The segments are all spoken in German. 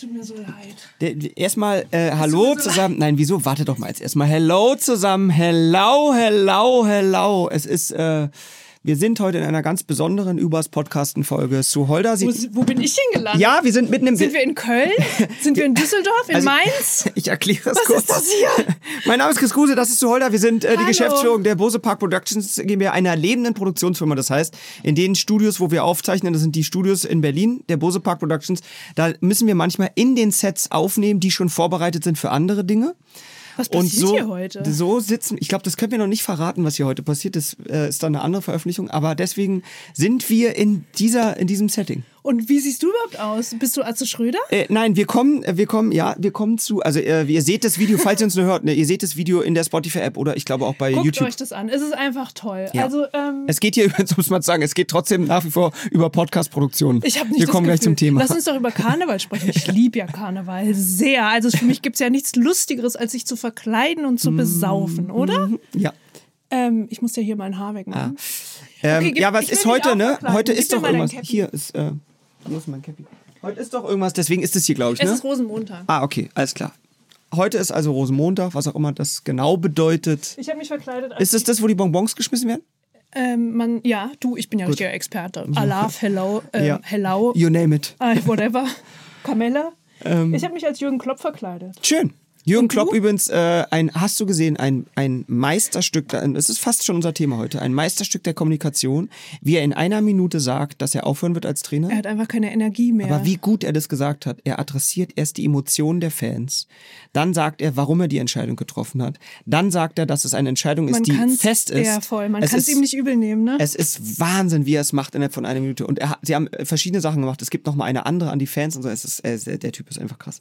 tut mir so leid. Erstmal äh, Hallo zusammen. Nein, wieso? Warte doch mal jetzt erstmal. Hello zusammen. Hello, hello, hello. Es ist, äh, wir sind heute in einer ganz besonderen Übers-Podcasten-Folge. Zu Holder Wo, sieht. wo bin ich hingelandet? Ja, wir sind mitten im. Sind wir in Köln? Sind wir in Düsseldorf? In Also, Mainz? Ich erkläre es Was kurz. ist das hier? Mein Name ist Chris Kruse, das ist zu Holder. Wir sind äh, die. Geschäftsführung der Bose Park Productions GmbH, einer lebenden Produktionsfirma. Das heißt, in den Studios, wo wir aufzeichnen, das sind die Studios in Berlin, der Bose Park Productions, da müssen wir manchmal in den Sets aufnehmen, die schon vorbereitet sind für andere Dinge. Was Und passiert so, hier heute? so sitzen, ich glaube, das können wir noch nicht verraten, was hier heute passiert. Das äh, ist dann eine andere Veröffentlichung. Aber deswegen sind wir in dieser, in diesem Setting. Und wie siehst du überhaupt aus? Bist du Atze Schröder? Äh, nein, wir kommen, äh, wir kommen, ja, wir kommen zu, also äh, ihr seht das Video, falls ihr uns nur hört, ne, ihr seht das Video in der Spotify-App oder ich glaube auch bei Guckt YouTube. euch das an. Es ist einfach toll. Ja. Also, ähm, Es geht hier übrigens, muss man sagen, es geht trotzdem nach wie vor über Podcast-Produktion. ich habe nicht Wir kommen gleich Gefühl. zum Thema. Lass uns doch über Karneval sprechen. Ich liebe ja Karneval sehr. Also für mich gibt es ja nichts Lustigeres, als sich zu verkleiden und zu besaufen, oder? ja. Ähm, ich muss ja hier mein Haar wegmachen. Ähm, gib- ja, was ist heute, ne? Heute ist doch irgendwas. Hier ist, äh, hier ist mein Cappy. Heute ist doch irgendwas, deswegen ist es hier, glaube ich, Es ne? ist Rosenmontag. Ah, okay, alles klar. Heute ist also Rosenmontag, was auch immer das genau bedeutet. Ich habe mich verkleidet als Ist es das, wo die Bonbons geschmissen werden? ähm, man, ja, du, ich bin ja richtiger Experte. Alaf, hello, ähm, Ja. hello, You name it. äh, whatever. Kamella. Ähm. ich habe mich als Jürgen Klopp verkleidet. Schön. Jürgen? Klopp übrigens, äh, ein, hast du gesehen, ein, ein Meisterstück, da- es ist fast schon unser Thema heute, ein Meisterstück der Kommunikation, wie er in einer Minute sagt, dass er aufhören wird als Trainer. Er hat einfach keine Energie mehr. Aber wie gut er das gesagt hat. Er adressiert erst die Emotionen der Fans. Dann sagt er, warum er die Entscheidung getroffen hat. Dann sagt er, dass es eine Entscheidung ist, man die fest ist. Ja, voll. Man kann es ihm nicht übel nehmen, ne? Es ist Wahnsinn, wie er es macht innerhalb von einer Minute. Und er sie haben äh, verschiedene Sachen gemacht. Es gibt noch mal eine andere an die Fans und so. Es ist, äh, der Typ ist einfach krass.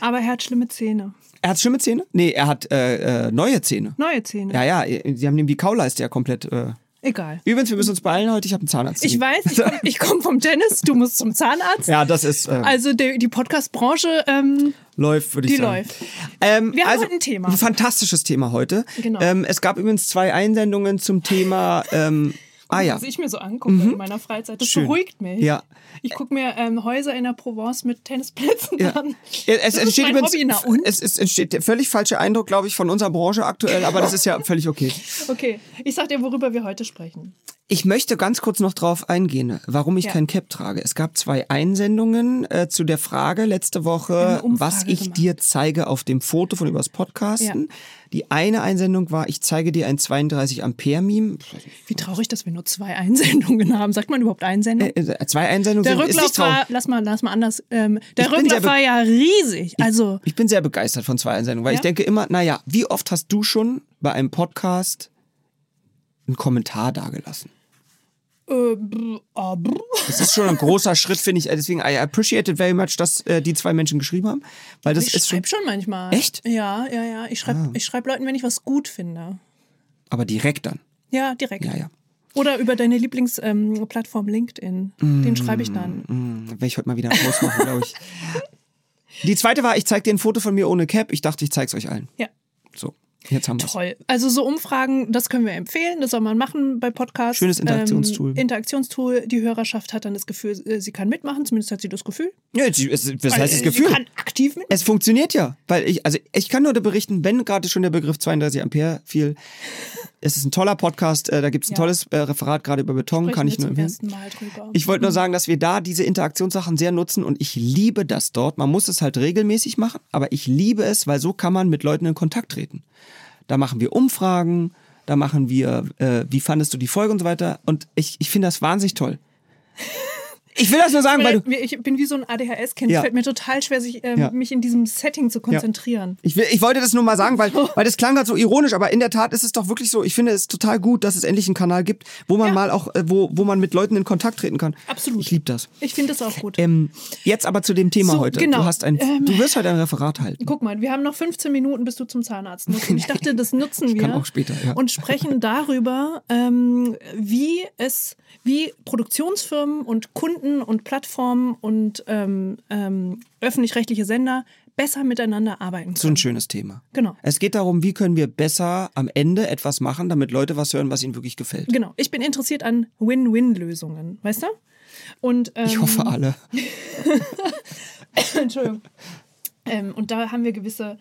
Aber er hat schlimme Zähne. Er hat schlimme Zähne? Nee, er hat äh, äh, neue Zähne. Neue Zähne. Ja, ja, äh, sie haben ihm die Kauleiste ja komplett. Äh. Egal. Übrigens, wir müssen uns beeilen heute. Ich habe einen Zahnarzt. Ich weiß, ich komme komm vom Tennis, du musst zum Zahnarzt. Ja, das ist äh, Also die, die Podcast-Branche, ähm, läuft, würde ich die sagen. läuft. Ähm, Wir haben also, heute ein Thema. Ein fantastisches Thema heute. Genau. Ähm, es gab übrigens zwei Einsendungen zum Thema. Ah ja. was ich mir so angucke in meiner Freizeit. Das Schön. beruhigt mich. Ja. Ich gucke mir ähm, Häuser in der Provence mit Tennisplätzen Ja. an. Es das entsteht übrigens, Hobby, na? Es, es entsteht der völlig falsche Eindruck, glaube ich, von unserer Branche aktuell, aber das ist ja völlig okay. Okay, ich sag dir, worüber wir heute sprechen. Ich möchte ganz kurz noch drauf eingehen, warum ich Ja. kein Cap trage. Es gab zwei Einsendungen äh, zu der Frage letzte Woche, was ich gemacht. dir zeige auf dem Foto von übers Podcasten. Die eine Einsendung war, ich zeige dir ein 32 Ampere Meme. Wie traurig, dass wir nur zwei Einsendungen haben. Sagt man überhaupt Einsendung? Äh, zwei Einsendungen der sind, Rücklauf traurig. war, lass mal, lass mal anders. Ähm, der Ich Rücklauf war ja riesig. Also, Ich bin sehr begeistert von zwei Einsendungen, weil Ja? ich denke immer, naja, wie oft hast du schon bei einem Podcast einen Kommentar dagelassen? äh, brr, ah, brr. Das ist schon ein großer Schritt, finde ich. Deswegen, I appreciate it very much, dass äh, die zwei Menschen geschrieben haben. Weil das ich ist schon. schreibe schon manchmal. Echt? Ja, ja, ja. Ich schreibe Ah. ich schreib Leuten, wenn ich was gut finde. Aber direkt dann. Ja, direkt. Ja, ja. Oder über deine Lieblingsplattform LinkedIn. Mm. Den schreibe ich dann. Hm, Werde ich heute mal wieder einen Post machen, glaube ich. Die zweite war, ich zeige dir ein Foto von mir ohne Cap. Ich dachte, ich zeige es euch allen. Ja. So, jetzt haben wir. Toll. Also so Umfragen, das können wir empfehlen. Das soll man machen bei Podcasts. Schönes Interaktionstool. Ähm, Interaktionstool. Die Hörerschaft hat dann das Gefühl, äh, sie kann mitmachen. Zumindest hat sie das Gefühl. Ja, es- was heißt das Äh, Gefühl? Sie kann aktiv mitmachen. Es funktioniert ja, weil ich, also ich kann nur berichten, wenn gerade schon der Begriff 32 Ampere fiel, es ist ein toller Podcast, äh, da gibt es ein Ja. tolles Referat gerade über Beton, Sprechen kann ich nur empfehlen. Ich wollte nur sagen, dass wir da diese Interaktionssachen sehr nutzen und ich liebe das dort. Man muss es halt regelmäßig machen, aber ich liebe es, weil so kann man mit Leuten in Kontakt treten. Da machen wir Umfragen, da machen wir, äh, wie fandest du die Folge und so weiter. Und ich, ich finde das wahnsinnig toll. Ich will das nur sagen, weil du. ich bin wie so ein ADHS-Kind. Ja. Es fällt mir total schwer, sich, ähm, Ja. mich in diesem Setting zu konzentrieren. Ich, will, ich wollte das nur mal sagen, weil, weil das klang gerade so ironisch, aber in der Tat ist es doch wirklich so. Ich finde es total gut, dass es endlich einen Kanal gibt, wo man Ja. mal auch, äh, wo, wo man mit Leuten in Kontakt treten kann. Absolut. Ich liebe das. Ich finde das auch gut. Ähm, jetzt aber zu dem Thema So, heute. genau. Du, hast ein, Ähm, du wirst heute ein Referat halten. Guck mal, wir haben noch 15 Minuten, bis du zum Zahnarzt musst. Und ich dachte, das nutzen wir. kann auch später, ja. Und sprechen darüber, ähm, wie es, wie Produktionsfirmen und Kunden und Plattformen und ähm, ähm, öffentlich-rechtliche Sender besser miteinander arbeiten So ein können. schönes Thema. Genau. Es geht darum, wie können wir besser am Ende etwas machen, damit Leute was hören, was ihnen wirklich gefällt. Genau. Ich bin interessiert an Win-Win-Lösungen, weißt du? Und, ähm, Ich hoffe alle. Entschuldigung. Ähm, und da haben wir gewisse,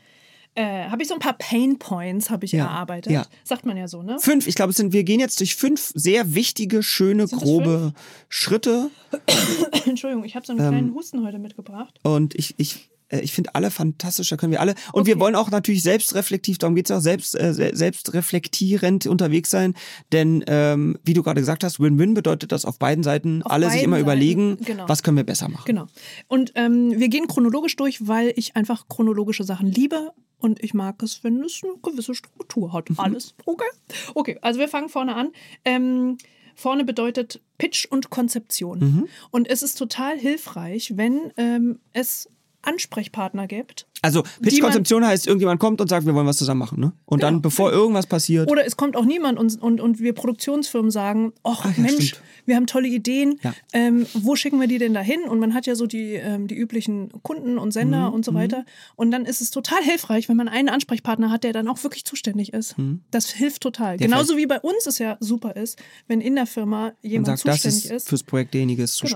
äh, habe ich so ein paar Pain Points habe ich Ja, erarbeitet. ja. Sagt man ja so, ne? Fünf, ich glaube, es sind, wir gehen jetzt durch fünf sehr wichtige, schöne, Sind es grobe Schritte. Entschuldigung, ich habe so einen Ähm, kleinen Husten heute mitgebracht. Und ich, ich, äh, ich finde alle fantastisch, da können wir alle. Und wir Okay. wollen auch natürlich selbstreflektiv, darum geht's ja auch, selbst, äh, se- selbstreflektierend unterwegs sein. Denn, ähm, wie du gerade gesagt hast, Win-Win bedeutet, dass auf beiden Seiten Auf alle sich beiden immer Seiten, überlegen, genau. was können wir besser machen. Genau. Und ähm, wir gehen chronologisch durch, weil ich einfach chronologische Sachen liebe und ich mag es, wenn es eine gewisse Struktur hat. Mhm. Alles. Okay. Okay, also wir fangen vorne an. Ähm, vorne bedeutet Pitch und Konzeption. Mhm. Und es ist total hilfreich, wenn ähm, es Ansprechpartner gibt. Also Pitch-Konzeption heißt, irgendjemand kommt und sagt, wir wollen was zusammen machen. Ne? Und dann, Genau. bevor irgendwas passiert, Oder es kommt auch niemand und, und, und wir Produktionsfirmen sagen, ach Ach ja, Mensch, stimmt. wir haben tolle Ideen, Ja. ähm, wo schicken wir die denn dahin? Und man hat ja so die, ähm, die üblichen Kunden und Sender Mhm, und so weiter. Und dann ist es total hilfreich, wenn man einen Ansprechpartner hat, der dann auch wirklich zuständig ist. Das hilft total. Der Genauso wie bei uns es ja super ist, wenn in der Firma jemand sagt, das zuständig ist, ist. fürs Projekt derjenige ist Genau.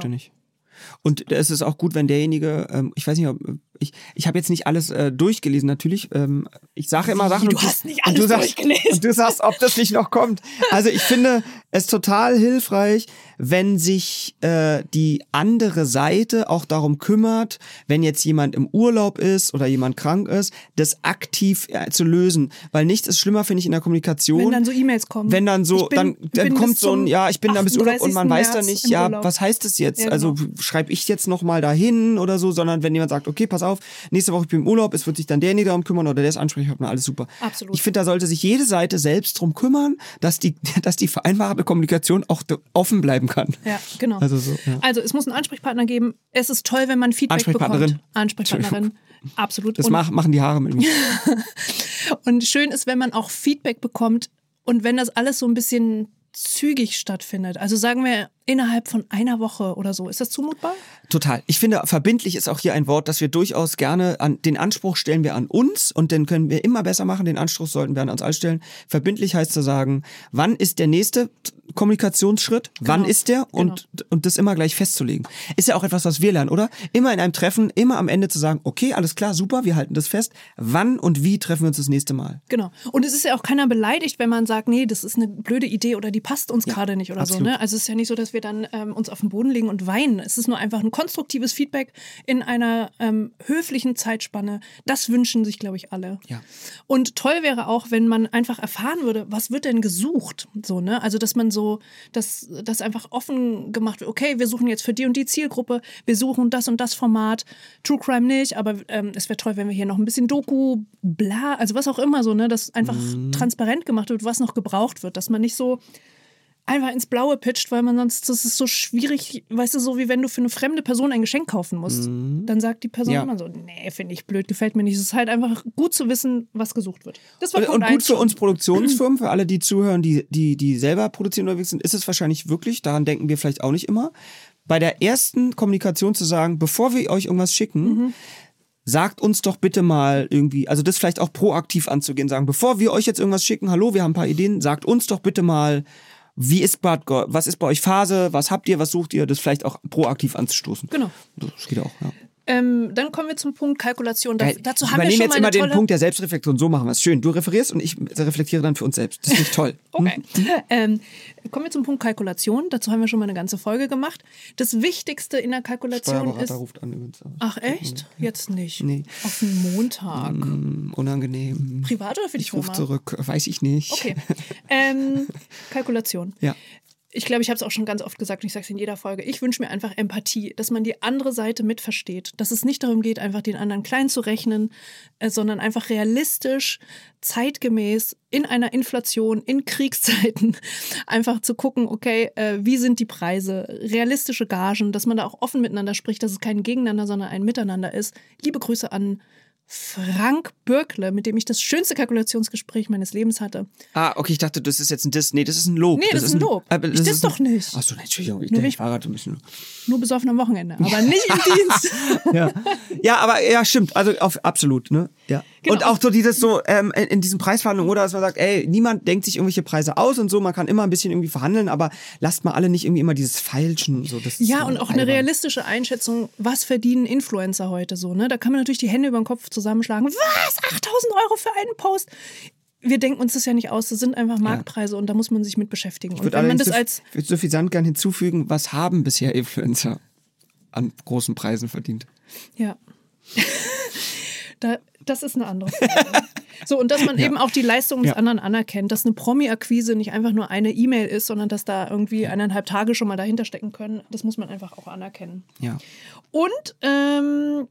Und es ist auch gut, wenn derjenige, ähm, ich weiß nicht, ob ich, ich habe jetzt nicht alles äh, durchgelesen, natürlich. Ähm, ich sage immer Sachen. du und hast nicht und du alles sagst, durchgelesen. Und du sagst, ob das nicht noch kommt. Also ich finde es total hilfreich, wenn sich äh, die andere Seite auch darum kümmert, wenn jetzt jemand im Urlaub ist oder jemand krank ist, das aktiv äh, zu lösen. Weil nichts ist schlimmer, finde ich, in der Kommunikation. Wenn dann so E-Mails kommen. Wenn dann so, bin- dann, dann kommt so ein, ja, ich bin da bis Urlaub und man 38. weiß dann nicht, ja, Urlaub. was heißt das jetzt? Ja, Also genau. schreibe ich jetzt nochmal dahin oder so, sondern wenn jemand sagt, okay, pass auf, nächste Woche ich bin im Urlaub, es wird sich dann derjenige darum kümmern oder der ist Ansprechpartner, alles super. Absolut. Ich finde, da sollte sich jede Seite selbst drum kümmern, dass die, dass die vereinbarte Kommunikation auch offen bleiben kann. Ja, genau. Also so, ja. Also es muss einen Ansprechpartner geben. Es ist toll, wenn man Feedback Ansprechpartnerin. bekommt. Ansprechpartnerin. Absolut. Das Und- mach, machen die Haare mit mir. Und schön ist, wenn man auch Feedback bekommt und wenn das alles so ein bisschen zügig stattfindet. Also sagen wir innerhalb von einer Woche oder so. Ist das zumutbar? Total. Ich finde, verbindlich ist auch hier ein Wort, das wir durchaus gerne an den Anspruch stellen wir an uns und den können wir immer besser machen. Den Anspruch sollten wir an uns alle stellen. Verbindlich heißt zu sagen, wann ist der nächste Kommunikationsschritt? Wann Genau. ist der? Und, und das immer gleich festzulegen. Ist ja auch etwas, was wir lernen, oder? Immer in einem Treffen, immer am Ende zu sagen, okay, alles klar, super, wir halten das fest. Wann und wie treffen wir uns das nächste Mal? Genau. Und es ist ja auch keiner beleidigt, wenn man sagt, nee, das ist eine blöde Idee oder die passt uns gerade nicht oder absolut. so. Ne? Also es ist ja nicht so, dass wir dann ähm, uns auf den Boden legen und weinen. Es ist nur einfach ein konstruktives Feedback in einer ähm, höflichen Zeitspanne. Das wünschen sich, glaube ich, alle. Ja. Und toll wäre auch, wenn man einfach erfahren würde, was wird denn gesucht? So, ne? Also, dass man so, dass das einfach offen gemacht wird. Okay, wir suchen jetzt für die und die Zielgruppe, wir suchen das und das Format. True Crime nicht, aber ähm, es wäre toll, wenn wir hier noch ein bisschen Doku, bla, also was auch immer so, ne? Dass einfach transparent gemacht wird, was noch gebraucht wird. Dass man nicht so einfach ins Blaue pitcht, weil man sonst, das ist so schwierig, weißt du, so wie wenn du für eine fremde Person ein Geschenk kaufen musst. Dann sagt die Person Ja. immer so, nee, finde ich blöd, gefällt mir nicht. Es ist halt einfach gut zu wissen, was gesucht wird. Das war Und, Punkt und gut eins für uns Produktionsfirmen, für alle, die zuhören, die, die, die selber produzieren unterwegs sind, ist es wahrscheinlich wirklich, daran denken wir vielleicht auch nicht immer, bei der ersten Kommunikation zu sagen, bevor wir euch irgendwas schicken, Mhm. sagt uns doch bitte mal irgendwie, also das vielleicht auch proaktiv anzugehen, sagen, bevor wir euch jetzt irgendwas schicken, hallo, wir haben ein paar Ideen, sagt uns doch bitte mal, wie ist Bad Go- was ist bei euch Phase, was habt ihr, was sucht ihr, das vielleicht auch proaktiv anzustoßen. Genau. Das geht auch, ja. Ähm, dann kommen wir zum Punkt Kalkulation. Da, Geil. dazu haben wir schon jetzt mal immer den. Punkt der Selbstreflexion. So machen wir es. Schön. Du referierst und ich reflektiere dann für uns selbst. Das finde ich toll. Okay. Ähm, kommen wir zum Punkt Kalkulation. Dazu haben wir schon mal eine ganze Folge gemacht. Das Wichtigste in der Kalkulation ist... Ruft an übrigens. Ach echt? Jetzt nicht. Nee. Auf den Montag. Mm, unangenehm. Privat oder für die Ich rufe zurück. Weiß ich nicht. Okay. Ähm, Kalkulation. Ja. Ich glaube, ich habe es auch schon ganz oft gesagt und ich sage es in jeder Folge. Ich wünsche mir einfach Empathie, dass man die andere Seite mitversteht. Dass es nicht darum geht, einfach den anderen klein zu rechnen, äh, sondern einfach realistisch, zeitgemäß in einer Inflation, in Kriegszeiten einfach zu gucken, okay, äh, wie sind die Preise, realistische Gagen, dass man da auch offen miteinander spricht, dass es kein Gegeneinander, sondern ein Miteinander ist. Liebe Grüße an Frank Bürkle, mit dem ich das schönste Kalkulationsgespräch meines Lebens hatte. Ah, okay, ich dachte, das ist jetzt ein Diss. Nee, das ist ein Lob. Nee, das ist ein Lob. aber Ich diss doch nicht. Achso, Entschuldigung. Ich, Nur nee, ich- ich war gerade ein bisschen. Nur besoffen am Wochenende, aber nicht im Dienst. Ja. ja, aber ja, stimmt. Also auf, absolut. Ne? Ja. Genau. Und auch so dieses so ähm, in, diesen Preisverhandlungen, oder dass man sagt, ey, niemand denkt sich irgendwelche Preise aus und so, man kann immer ein bisschen irgendwie verhandeln, aber lasst mal alle nicht irgendwie immer dieses Feilschen. So, das Ja, und auch eine albern. realistische Einschätzung, was verdienen Influencer heute so. Ne? Da kann man natürlich die Hände über den Kopf zusammenschlagen. Was? 8000 Euro für einen Post? Wir denken uns das ja nicht aus. Das sind einfach Marktpreise und da muss man sich mit beschäftigen. Ich würde wenn man das so, als würde suffisant gern hinzufügen, was haben bisher Influencer an großen Preisen verdient? Ja. da, das ist eine andere Frage. So, und dass man eben auch die Leistung des Ja. anderen anerkennt, dass eine Promi-Akquise nicht einfach nur eine E-Mail ist, sondern dass da irgendwie eineinhalb Tage schon mal dahinter stecken können, das muss man einfach auch anerkennen. Ja. Und ähm,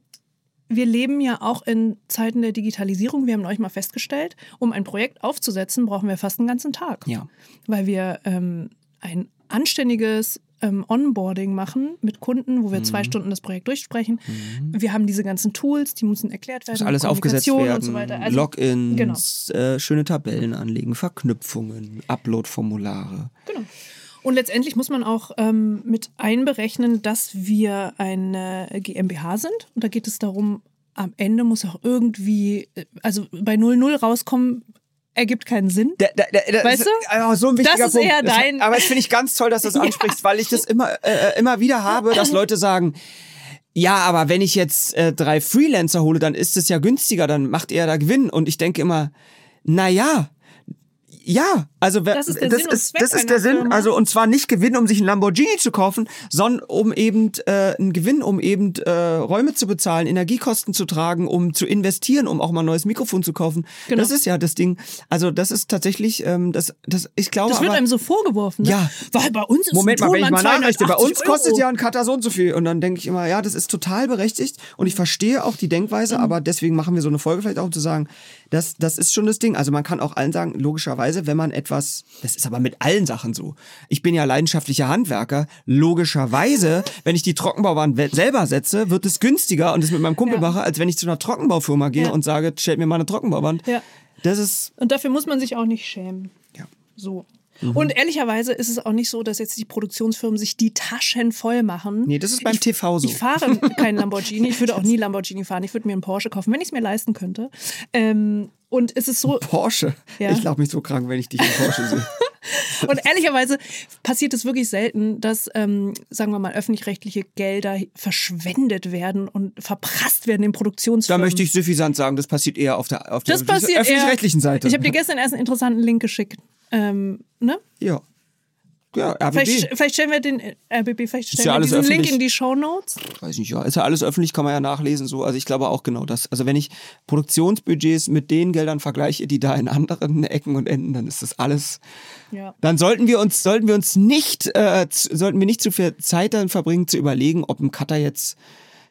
wir leben ja auch in Zeiten der Digitalisierung. Wir haben euch mal festgestellt, um ein Projekt aufzusetzen, brauchen wir fast einen ganzen Tag. Ja. Weil wir ähm, ein anständiges ähm, Onboarding machen mit Kunden, wo wir Mhm. zwei Stunden das Projekt durchsprechen. Wir haben diese ganzen Tools, die müssen erklärt werden. Muss alles aufgesetzt werden, und so weiter. Also, Logins, äh, schöne Tabellen anlegen, Verknüpfungen, Upload-Formulare. Genau. Und letztendlich muss man auch ähm, mit einberechnen, dass wir eine GmbH sind. Und da geht es darum, am Ende muss auch irgendwie, äh, also bei 00 rauskommen, ergibt keinen Sinn. Der, der, der Weißt ist, du? äh, so ein wichtiger Das ist Punkt. eher dein- aber das finde ich ganz toll, dass du das ansprichst, weil ich das immer, äh, immer wieder habe, dass Leute sagen, ja, aber wenn ich jetzt äh, drei Freelancer hole, dann ist es ja günstiger, dann macht er da Gewinn. Und ich denke immer, na ja, ja, also Das ist der das Sinn ist, das ist der Sinn, Firma. also und zwar nicht Gewinn, um sich einen Lamborghini zu kaufen, sondern um eben äh, einen Gewinn, um eben äh, Räume zu bezahlen, Energiekosten zu tragen, um zu investieren, um auch mal ein neues Mikrofon zu kaufen. Genau. Das ist ja das Ding. Also das ist tatsächlich, ähm, das, das, ich glaube, Das wird aber, einem so vorgeworfen. Ne? Ja. Weil bei uns ist Moment ein mal, wenn ich mal nachrichte, bei uns 280 kostet Euro. ja ein Cutter so und so viel. Und dann denke ich immer, ja, das ist total berechtigt und ich verstehe auch die Denkweise, Mhm. aber deswegen machen wir so eine Folge vielleicht auch, um zu sagen, das, das ist schon das Ding. Also man kann auch allen sagen, logischerweise, wenn man etwas, das ist aber mit allen Sachen so. Ich bin ja leidenschaftlicher Handwerker. Logischerweise, wenn ich die Trockenbauwand selber setze, wird es günstiger und es mit meinem Kumpel Ja. mache, als wenn ich zu einer Trockenbaufirma gehe Ja. und sage, stellt mir mal eine Trockenbauwand. Ja. Das ist, Und dafür muss man sich auch nicht schämen. ja. So. Mhm. Und ehrlicherweise ist es auch nicht so, dass jetzt die Produktionsfirmen sich die Taschen voll machen. Nee, das ist beim ich, TV so. Ich fahre keinen Lamborghini. Ich würde auch nie Lamborghini fahren. Ich würde mir einen Porsche kaufen, wenn ich es mir leisten könnte. Ähm, und es ist so, Porsche. Ja. Ich glaube mich so krank, wenn ich dich im Porsche sehe. und ehrlicherweise passiert es wirklich selten, dass, ähm, sagen wir mal, öffentlich-rechtliche Gelder verschwendet werden und verprasst werden in Da Produktionsfirmen. möchte ich suffisant sagen, das passiert eher auf der, auf der öffentlich-rechtlichen Seite. Ich habe dir gestern erst einen interessanten Link geschickt. Ähm, ne? ja. Ja, RBB. Vielleicht, vielleicht stellen wir den äh, RBB, vielleicht stellen ja wir diesen Link öffentlich. in die Show Notes. Weiß nicht, ja. Ist ja alles öffentlich, kann man ja nachlesen. So. Also ich glaube auch genau das. Also wenn ich Produktionsbudgets mit den Geldern vergleiche, die da in anderen Ecken und Enden, dann ist das alles. Ja. Dann sollten wir uns, sollten wir uns nicht, äh, sollten wir nicht zu viel Zeit dann verbringen, zu überlegen, ob ein Cutter jetzt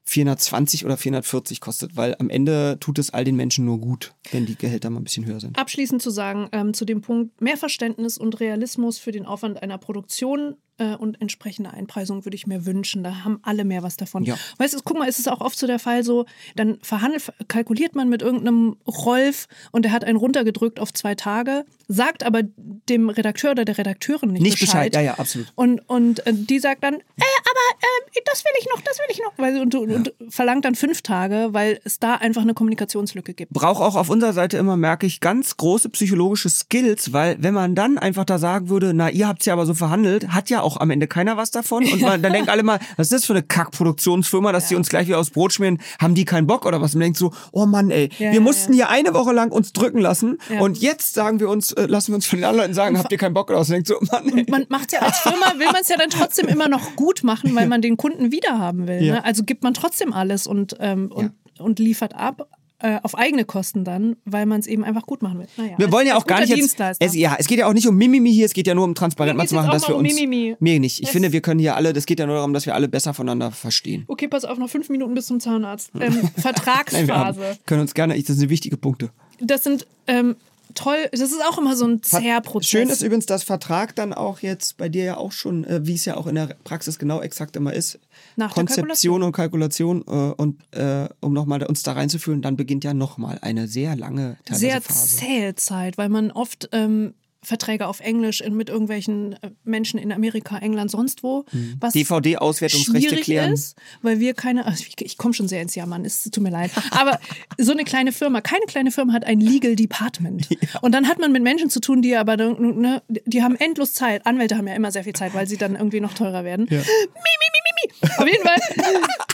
420 oder 440 kostet, weil am Ende tut es all den Menschen nur gut, wenn die Gehälter mal ein bisschen höher sind. Abschließend zu sagen, ähm, zu dem Punkt mehr Verständnis und Realismus für den Aufwand einer Produktion äh, und entsprechende Einpreisung würde ich mir wünschen. Da haben alle mehr was davon. Ja. Weißt du, guck mal, ist es auch oft so der Fall so, dann verhandelt, kalkuliert man mit irgendeinem Rolf und der hat einen runtergedrückt auf zwei Tage, sagt aber dem Redakteur oder der Redakteurin nicht, Nicht Bescheid, ja, ja, absolut. Und, und äh, die sagt dann, äh, aber ähm, das will ich noch, das will ich noch. Weil, und, und verlangt dann fünf Tage, weil es da einfach eine Kommunikationslücke gibt. brauche auch auf unserer Seite immer, merke ich, ganz große psychologische Skills, weil wenn man dann einfach da sagen würde, na, ihr habt's ja aber so verhandelt, hat ja auch am Ende keiner was davon. Und man, dann denken alle mal, was ist das für eine Kackproduktionsfirma, dass die uns gleich wieder aus Brot schmieren, haben die keinen Bock oder was? Und man denkt so, oh Mann, ey, Ja, wir ja, mussten hier eine Woche lang uns drücken lassen Ja. und jetzt sagen wir uns, äh, lassen wir uns von den anderen Leuten sagen, habt ihr keinen Bock oder was? Und denkt so, Mann, ey. man macht ja als Firma, will man es ja dann trotzdem immer noch gut machen, weil man den Kunden wiederhaben will. Ja. Ne? Also gibt man trotzdem alles und, ähm, und, und liefert ab. Äh, auf eigene Kosten dann, weil man es eben einfach gut machen will. Naja, Wir wollen ja auch gar nicht jetzt. Es, ja, es geht ja auch nicht um Mimimi hier, es geht ja nur um transparent mal zu machen, dass wir um uns. Mimimi. Mir nicht. Ich Das- finde, wir können hier alle, das geht ja nur darum, dass wir alle besser voneinander verstehen. okay, pass auf, noch fünf Minuten bis zum Zahnarzt. Ähm, Nein, wir haben, Vertragsphase. können uns gerne, das sind wichtige Punkte. Das sind ähm, toll, das ist auch immer so ein zäher Prozess. Schön ist übrigens, dass Vertrag dann auch jetzt bei dir ja auch schon, äh, wie es ja auch in der Praxis genau exakt immer ist, Nach Konzeption und Kalkulation äh, und äh, um nochmal uns da reinzuführen, dann beginnt ja nochmal eine sehr lange teilweise sehr Phase. zähe Zeit, weil man oft ähm, Verträge auf Englisch in, mit irgendwelchen äh, Menschen in Amerika, England, sonst wo. Mhm. Was DVD-Auswertungsrechte klären. ist, weil wir keine, also ich, ich komme schon sehr ins Jammern, es tut mir leid. Aber so eine kleine Firma, keine kleine Firma hat ein Legal Department. Und dann hat man mit Menschen zu tun, die aber, ne, die haben endlos Zeit. Anwälte haben ja immer sehr viel Zeit, weil sie dann irgendwie noch teurer werden. Mi, mi, mi, mi, mi. Auf jeden Fall,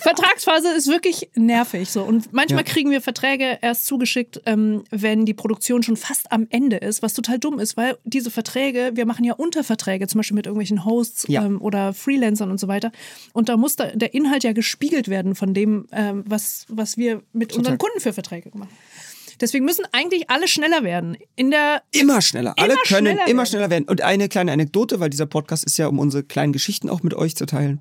Vertragsphase ist wirklich nervig. So. Und manchmal Ja. kriegen wir Verträge erst zugeschickt, ähm, wenn die Produktion schon fast am Ende ist, was total dumm ist, weil diese Verträge, wir machen ja Unterverträge, zum Beispiel mit irgendwelchen Hosts Ja. ähm, oder Freelancern und so weiter. Und da muss da, der Inhalt ja gespiegelt werden von dem, ähm, was, was wir mit unseren Kunden für Verträge machen. Deswegen müssen eigentlich alle schneller werden. In der Immer schneller. Alle Immer können schneller immer schneller werden. Und eine kleine Anekdote, weil dieser Podcast ist ja, um unsere kleinen Geschichten auch mit euch zu teilen.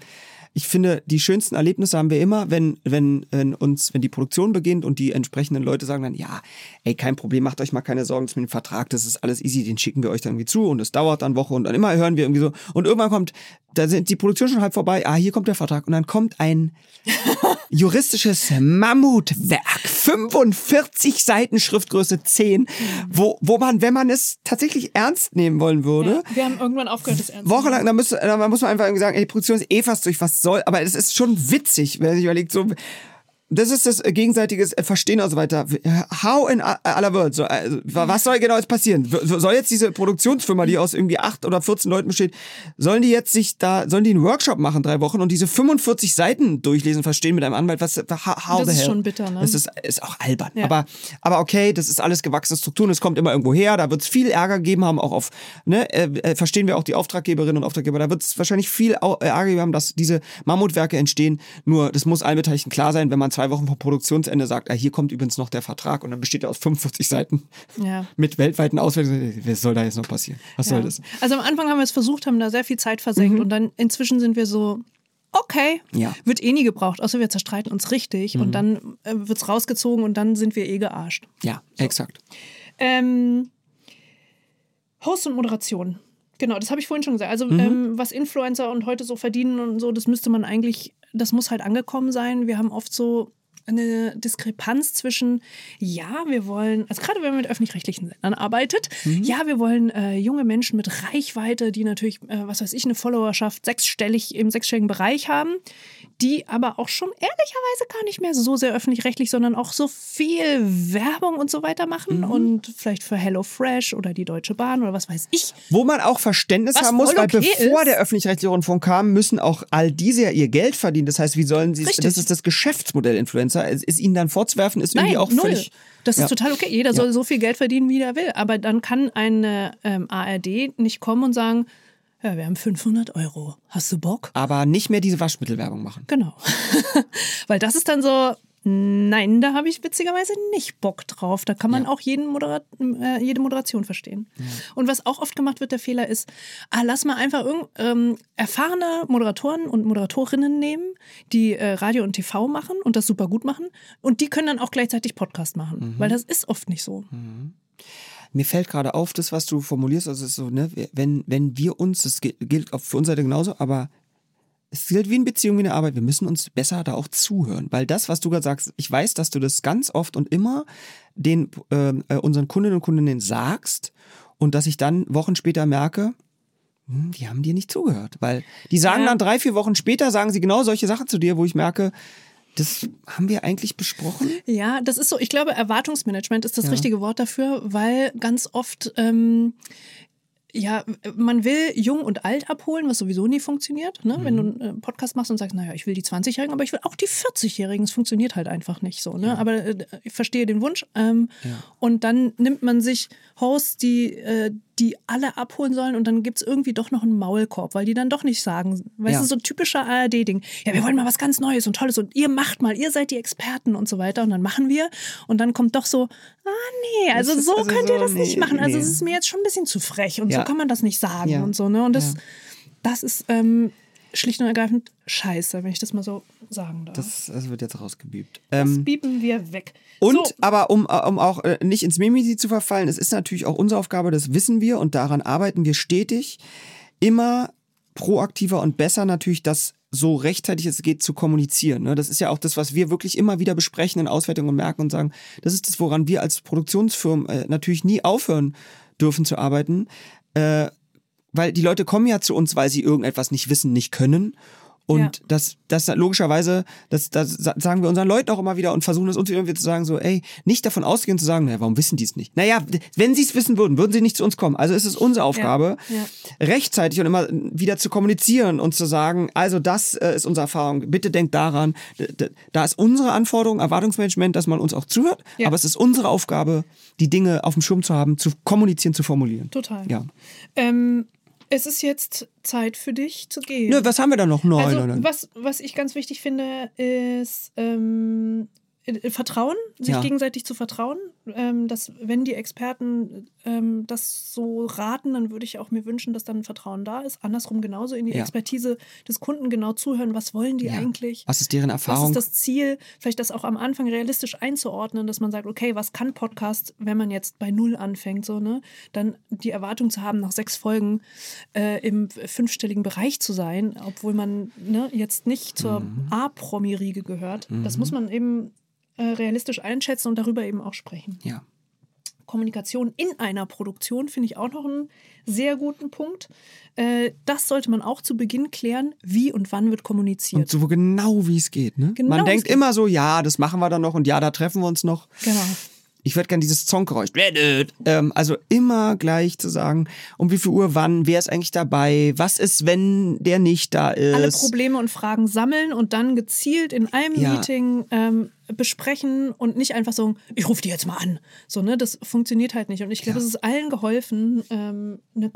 Ich finde, die schönsten Erlebnisse haben wir immer, wenn, wenn, wenn uns, wenn die Produktion beginnt und die entsprechenden Leute sagen dann, ja, ey, kein Problem, macht euch mal keine Sorgen, mit dem Vertrag, das ist alles easy, den schicken wir euch dann irgendwie zu und es dauert dann Woche und dann immer hören wir irgendwie so. Und irgendwann kommt, da sind die Produktion schon halb vorbei, ah, hier kommt der Vertrag. Und dann kommt ein juristisches Mammutwerk, 45 Seiten Schriftgröße 10, wo, wo man, wenn man es tatsächlich ernst nehmen wollen würde, wir haben irgendwann aufgehört, das ernst wochenlang, da muss, da muss man einfach irgendwie sagen, ey, die Produktion ist eh fast durch, was soll, aber es ist schon witzig, wenn man sich überlegt, so, das ist das gegenseitige Verstehen und so weiter. How in aller Welt? So, also, was soll genau jetzt passieren? Soll jetzt diese Produktionsfirma, die aus irgendwie acht oder 14 Leuten besteht, sollen die jetzt sich da, sollen die einen Workshop machen, drei Wochen und diese 45 Seiten durchlesen, verstehen mit einem Anwalt? Was, how Das the ist hell? schon bitter, ne? Das ist, ist auch albern. Ja. Aber, aber okay, das ist alles gewachsene Strukturen, es kommt immer irgendwo her, da wird es viel Ärger geben haben, auch auf, ne, äh, äh, verstehen wir auch die Auftraggeberinnen und Auftraggeber, da wird es wahrscheinlich viel äh, Ärger geben haben, dass diese Mammutwerke entstehen. Nur, das muss allen Beteiligten klar sein, wenn man zwei Wochen vor Produktionsende sagt, ah, hier kommt übrigens noch der Vertrag und dann besteht er aus 45 Seiten Ja. mit weltweiten Auswertungen. Was soll da jetzt noch passieren? Was soll Ja. das? Also am Anfang haben wir es versucht, haben da sehr viel Zeit versenkt und dann inzwischen sind wir so, okay, Ja. wird eh nie gebraucht, außer wir zerstreiten uns richtig und dann äh, wird es rausgezogen und dann sind wir eh gearscht. Ja, exakt. Ähm, Host und Moderation. Genau, das habe ich vorhin schon gesagt. Also, Mhm. ähm, was Influencer und heute so verdienen und so, das müsste man eigentlich, das muss halt angekommen sein. Wir haben oft so eine Diskrepanz zwischen, ja, wir wollen, also gerade wenn man mit öffentlich-rechtlichen Sendern arbeitet, Mhm. ja, wir wollen äh, junge Menschen mit Reichweite, die natürlich, äh, was weiß ich, eine Followerschaft sechsstellig im sechsstelligen Bereich haben, die aber auch schon ehrlicherweise gar nicht mehr so sehr öffentlich-rechtlich, sondern auch so viel Werbung und so weiter machen Mhm. und vielleicht für HelloFresh oder die Deutsche Bahn oder was weiß ich. Wo man auch Verständnis Was haben muss, weil okay bevor ist. der öffentlich-rechtliche Rundfunk kam, müssen auch all diese ja ihr Geld verdienen. Das heißt, wie sollen sie, Richtig. das ist das Geschäftsmodell Influencer. Es ist ihnen dann vorzuwerfen, ist irgendwie Nein, auch null. völlig. Das ist Ja. total okay. Jeder soll so viel Geld verdienen, wie er will. Aber dann kann eine ähm, ARD nicht kommen und sagen, ja, wir haben 500 Euro. Hast du Bock? Aber nicht mehr diese Waschmittelwerbung machen. Genau. Weil das ist dann so, nein, da habe ich witzigerweise nicht Bock drauf. Da kann man Ja. auch jeden Modera äh, jede Moderation verstehen. Und was auch oft gemacht wird, der Fehler ist, ah, lass mal einfach irgend, ähm, erfahrene Moderatoren und Moderatorinnen nehmen, die äh, Radio und TV machen und das super gut machen. Und die können dann auch gleichzeitig Podcast machen. Weil das ist oft nicht so. Mir fällt gerade auf, das, was du formulierst, also so, ne, wenn, wenn wir uns, das gilt, gilt auch für uns Seite genauso, aber es gilt wie in Beziehung, wie in der Arbeit, wir müssen uns besser da auch zuhören. Weil das, was du gerade sagst, ich weiß, dass du das ganz oft und immer den ähm, äh, unseren Kundinnen und Kundinnen sagst und dass ich dann Wochen später merke, hm, die haben dir nicht zugehört. Weil die sagen Ja. dann drei, vier Wochen später, sagen sie genau solche Sachen zu dir, wo ich merke, das haben wir eigentlich besprochen. Ja, das ist so, ich glaube, Erwartungsmanagement ist das richtige Wort dafür, weil ganz oft, ähm, ja, man will jung und alt abholen, was sowieso nie funktioniert. Ne? Wenn du einen äh, Podcast machst und sagst, naja, ich will die 20-Jährigen, aber ich will auch die 40-Jährigen, es funktioniert halt einfach nicht so. Ne? Aber äh, ich verstehe den Wunsch. Ähm, Und dann nimmt man sich Hosts, die, äh, die alle abholen sollen und dann gibt es irgendwie doch noch einen Maulkorb, weil die dann doch nicht sagen, weißt Ja. du, so ein typischer ARD-Ding. Ja, wir wollen mal was ganz Neues und Tolles und ihr macht mal, ihr seid die Experten und so weiter und dann machen wir und dann kommt doch so, ah nee, also so also könnt so, ihr das nicht nee, machen. Also nee. es ist mir jetzt schon ein bisschen zu frech und Ja. so kann man das nicht sagen Ja. und so, ne? Und das, Ja. das ist ähm, schlicht und ergreifend scheiße, wenn ich das mal so sagen darf. Das, das wird jetzt rausgebiebt. Das Ähm, bieben wir weg. Und, so, aber um, äh, um auch äh, nicht ins Mimisi zu verfallen, es ist natürlich auch unsere Aufgabe, das wissen wir und daran arbeiten wir stetig, immer proaktiver und besser natürlich das so rechtzeitig es geht zu kommunizieren. Ne? Das ist ja auch das, was wir wirklich immer wieder besprechen in Auswertungen und merken und sagen, das ist das, woran wir als Produktionsfirmen äh, natürlich nie aufhören dürfen zu arbeiten. Äh, weil die Leute kommen ja zu uns, weil sie irgendetwas nicht wissen, nicht können. Und Ja. das, das logischerweise, das, das sagen wir unseren Leuten auch immer wieder und versuchen es uns irgendwie zu sagen, so, ey, nicht davon ausgehen zu sagen, naja, warum wissen die es nicht? Naja, wenn sie es wissen würden, würden sie nicht zu uns kommen. Also ist es unsere Aufgabe, ja. rechtzeitig und immer wieder zu kommunizieren und zu sagen, also das äh, ist unsere Erfahrung, bitte denkt daran, da ist unsere Anforderung, Erwartungsmanagement, dass man uns auch zuhört, Ja. aber es ist unsere Aufgabe, die Dinge auf dem Schirm zu haben, zu kommunizieren, zu formulieren. Total. Ja. Ähm, es ist jetzt Zeit für dich zu gehen. Nö, was haben wir da noch? Nein, also. Was, was ich ganz wichtig finde, ist ähm, äh, Vertrauen, sich Ja. gegenseitig zu vertrauen. Ähm, dass, wenn die Experten ähm, das so raten, dann würde ich auch mir wünschen, dass dann Vertrauen da ist. Andersrum genauso in die Ja. Expertise des Kunden genau zuhören. Was wollen die Ja. eigentlich? Was ist deren Was Erfahrung? ist das Ziel? Vielleicht das auch am Anfang realistisch einzuordnen, dass man sagt, okay, was kann Podcast, wenn man jetzt bei Null anfängt, so, ne? Dann die Erwartung zu haben, nach sechs Folgen äh, im fünfstelligen Bereich zu sein, obwohl man ne, jetzt nicht zur Mhm. A-Promi-Riege gehört. Das muss man eben äh, realistisch einschätzen und darüber eben auch sprechen. ja. Kommunikation in einer Produktion finde ich auch noch einen sehr guten Punkt. Äh, das sollte man auch zu Beginn klären, wie und wann wird kommuniziert. Und so genau wie es geht. Ne? Genau, Man denkt geht. immer so, ja, das machen wir dann noch und ja, da treffen wir uns noch. genau. Ich würde gerne dieses Songgeräusch. Ähm, also immer gleich zu sagen, um wie viel Uhr, wann, wer ist eigentlich dabei, was ist, wenn der nicht da ist. alle Probleme und Fragen sammeln und dann gezielt in einem Ja. Meeting ähm, besprechen und nicht einfach so, ich rufe die jetzt mal an. So, ne, das funktioniert halt nicht. Und ich glaube, Ja. es ist allen geholfen, ähm, eine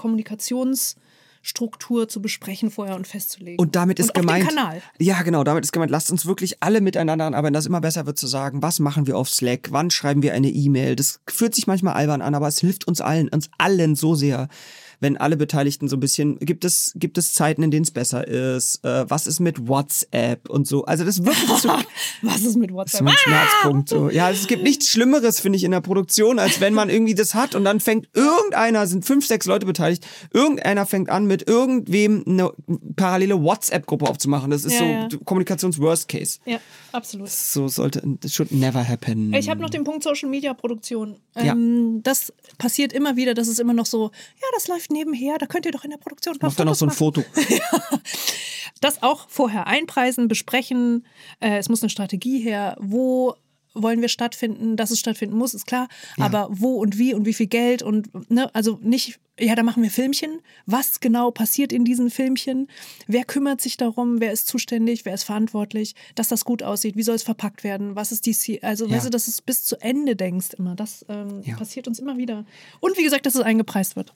Kommunikationsstruktur zu besprechen vorher und festzulegen. Und damit ist und gemeint. Den Kanal. Ja, genau, damit ist gemeint, lasst uns wirklich alle miteinander arbeiten, dass immer besser wird zu sagen, was machen wir auf Slack, wann schreiben wir eine E-Mail. Das fühlt sich manchmal albern an, aber es hilft uns allen, uns allen so sehr, wenn alle Beteiligten so ein bisschen, gibt es, gibt es Zeiten, in denen es besser ist, äh, was ist mit WhatsApp und so. Also das ist wirklich zu, Was ist mit Das ist WhatsApp? mein Schmerzpunkt. So. Ja, es gibt nichts Schlimmeres, finde ich, in der Produktion, als wenn man irgendwie das hat und dann fängt irgendeiner, sind fünf, sechs Leute beteiligt, irgendeiner fängt an, mit irgendwem eine parallele WhatsApp-Gruppe aufzumachen. Das ist Ja, so ja. Kommunikations-Worst Case. Ja, absolut. So sollte, das should never happen. Ich habe noch den Punkt Social Media Produktion. Ähm, Das passiert immer wieder, dass es immer noch so, ja, das läuft nebenher, da könnt ihr doch in der Produktion ein paar Mach da noch so ein machen. Foto. Das auch vorher einpreisen, besprechen. Äh, es muss eine Strategie her. Wo wollen wir stattfinden? Dass es stattfinden muss, ist klar. Aber wo und wie und wie viel Geld und ne, also nicht, ja, da machen wir Filmchen. Was genau passiert in diesen Filmchen? Wer kümmert sich darum? Wer ist zuständig? Wer ist verantwortlich, dass das gut aussieht? Wie soll es verpackt werden? Was ist die Ziel? Also, Ja. weißt du, dass du es bis zu Ende denkst immer. Das ähm, Ja. passiert uns immer wieder. Und wie gesagt, dass es eingepreist wird.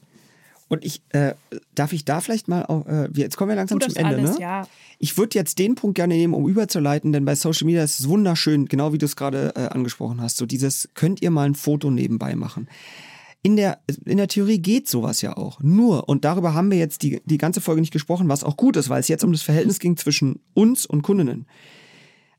Und ich, äh, darf ich da vielleicht mal, auch, äh, jetzt kommen wir langsam zum Ende, alles, ne? ja. Ich würde jetzt den Punkt gerne nehmen, um überzuleiten, denn bei Social Media ist es wunderschön, genau wie du es gerade äh, angesprochen hast. So dieses, könnt ihr mal ein Foto nebenbei machen. In der, in der Theorie geht sowas ja auch. Nur, und darüber haben wir jetzt die, die ganze Folge nicht gesprochen, was auch gut ist, weil es jetzt um das Verhältnis ging zwischen uns und Kundinnen.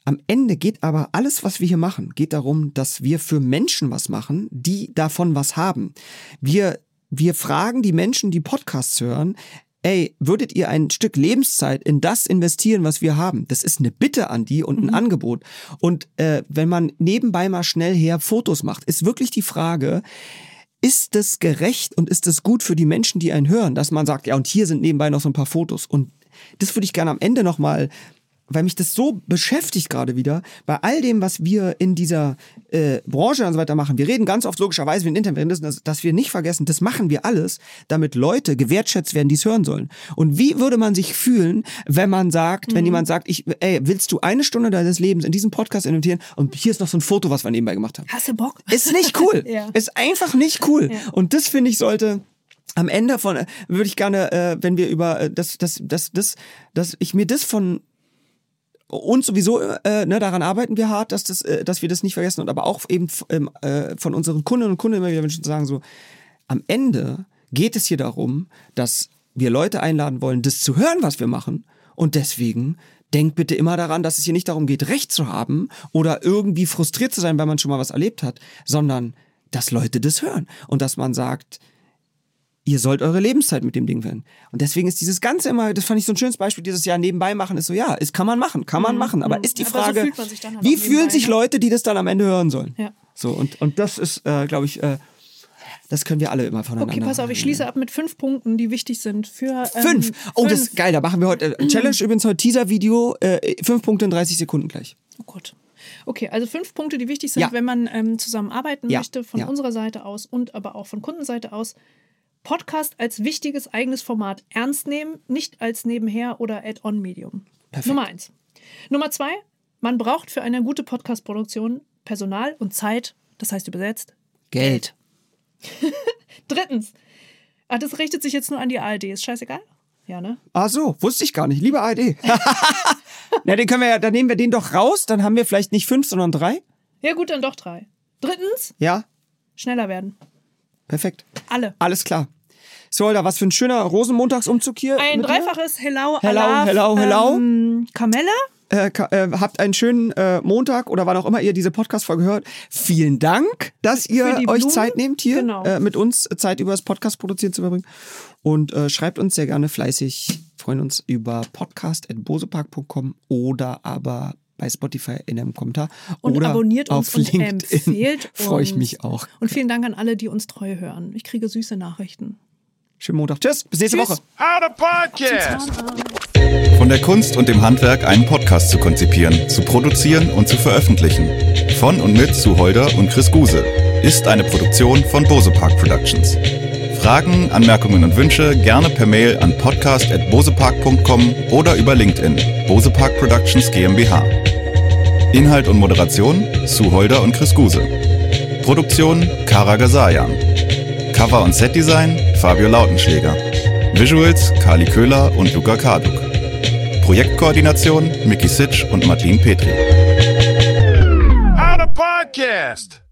Am Ende geht aber alles, was wir hier machen, geht darum, dass wir für Menschen was machen, die davon was haben. Wir, wir fragen die Menschen, die Podcasts hören, ey, würdet ihr ein Stück Lebenszeit in das investieren, was wir haben? Das ist eine Bitte an die und ein Angebot. Und äh, wenn man nebenbei mal schnell her Fotos macht, ist wirklich die Frage, ist es gerecht und ist es gut für die Menschen, die einen hören, dass man sagt, ja, und hier sind nebenbei noch so ein paar Fotos. Und das würde ich gerne am Ende nochmal, weil mich das so beschäftigt gerade wieder, bei all dem, was wir in dieser äh, Branche und so weiter machen. Wir reden ganz oft logischerweise, wenn Internet reden, dass, dass wir nicht vergessen, das machen wir alles, damit Leute gewertschätzt werden, die es hören sollen. Und wie würde man sich fühlen, wenn man sagt, wenn jemand sagt, ich, ey, willst du eine Stunde deines Lebens in diesen Podcast investieren und hier ist noch so ein Foto, was wir nebenbei gemacht haben. Hast du Bock? Ist nicht cool. Ja. Ist einfach nicht cool. Ja. Und das finde ich sollte am Ende von äh, würde ich gerne, äh, wenn wir über äh, das, das, das, das, dass ich mir das von uns sowieso, äh, ne, daran arbeiten wir hart, dass, das, äh, dass wir das nicht vergessen. Und aber auch eben ähm, äh, von unseren Kundinnen und Kunden immer wieder Menschen sagen, so, am Ende geht es hier darum, dass wir Leute einladen wollen, das zu hören, was wir machen. Und deswegen denkt bitte immer daran, dass es hier nicht darum geht, Recht zu haben oder irgendwie frustriert zu sein, weil man schon mal was erlebt hat, sondern dass Leute das hören. Und dass man sagt, ihr sollt eure Lebenszeit mit dem Ding werden. Und deswegen ist dieses Ganze immer, das fand ich so ein schönes Beispiel, dieses Jahr nebenbei machen, ist so, ja, ist, kann man machen, kann man machen, aber ist die Aber so Frage, fühlt man sich dann halt wie fühlen sich ne? Leute, die das dann am Ende hören sollen? Ja. So, und, und das ist, äh, glaube ich, äh, Das können wir alle immer voneinander. Okay, pass auf, ich schließe ab mit fünf Punkten, die wichtig sind für. Ähm, Fünf. Oh, das fünf. ist geil. Da machen wir heute äh, Challenge übrigens heute Teaser-Video. Äh, fünf Punkte in 30 Sekunden gleich. Oh Gott. Okay, also fünf Punkte, die wichtig sind, Ja. wenn man ähm, zusammenarbeiten Ja, möchte, von ja. unserer Seite aus und aber auch von Kundenseite aus. Podcast als wichtiges eigenes Format ernst nehmen, nicht als nebenher oder Add-on-Medium. Nummer eins. Nummer zwei, man braucht für eine gute Podcast-Produktion Personal und Zeit, das heißt übersetzt. Geld. Drittens, ah, das richtet sich jetzt nur an die ARD, ist scheißegal? Ja, ne? Ah so, wusste ich gar nicht. Liebe ARD. Na, den können wir ja, dann nehmen wir den doch raus. Dann haben wir vielleicht nicht fünf, sondern drei. Ja, gut, dann doch drei. Drittens, Ja, schneller werden. Perfekt. Alle. Alles klar. So, Alter, was für ein schöner Rosenmontagsumzug hier. Ein dreifaches Hello, Hello, hello, hello. Ähm, Kamelle. Äh, äh, habt einen schönen äh, Montag oder wann auch immer ihr diese Podcast-Folge hört. Vielen Dank, dass ihr euch Blumen. Zeit nehmt, hier Genau. äh, mit uns Zeit über das Podcast produzieren zu verbringen. Und äh, schreibt uns sehr gerne fleißig. Freuen uns über podcast.bosepark.com oder aber bei Spotify in einem Kommentar. Und oder abonniert uns auf und LinkedIn. empfehlt uns. Freue ich mich auch. Und vielen Dank an alle, die uns treu hören. Ich kriege süße Nachrichten. Schönen Montag. Tschüss. Bis nächste Tschüss. Woche. How to podcast. Von der Kunst und dem Handwerk, einen Podcast zu konzipieren, zu produzieren und zu veröffentlichen. Von und mit Sue Holder und Chris Guse. Ist eine Produktion von Bose Park Productions. Fragen, Anmerkungen und Wünsche gerne per Mail an podcast.bosepark.com oder über LinkedIn. Bose Park Productions GmbH. Inhalt und Moderation Sue Holder und Chris Guse. Produktion Kara Gasayan. Cover und Setdesign Fabio Lautenschläger. Visuals Kali Köhler und Luca Karduk. Projektkoordination Mickey Sitsch und Martin Petri. How to podcast.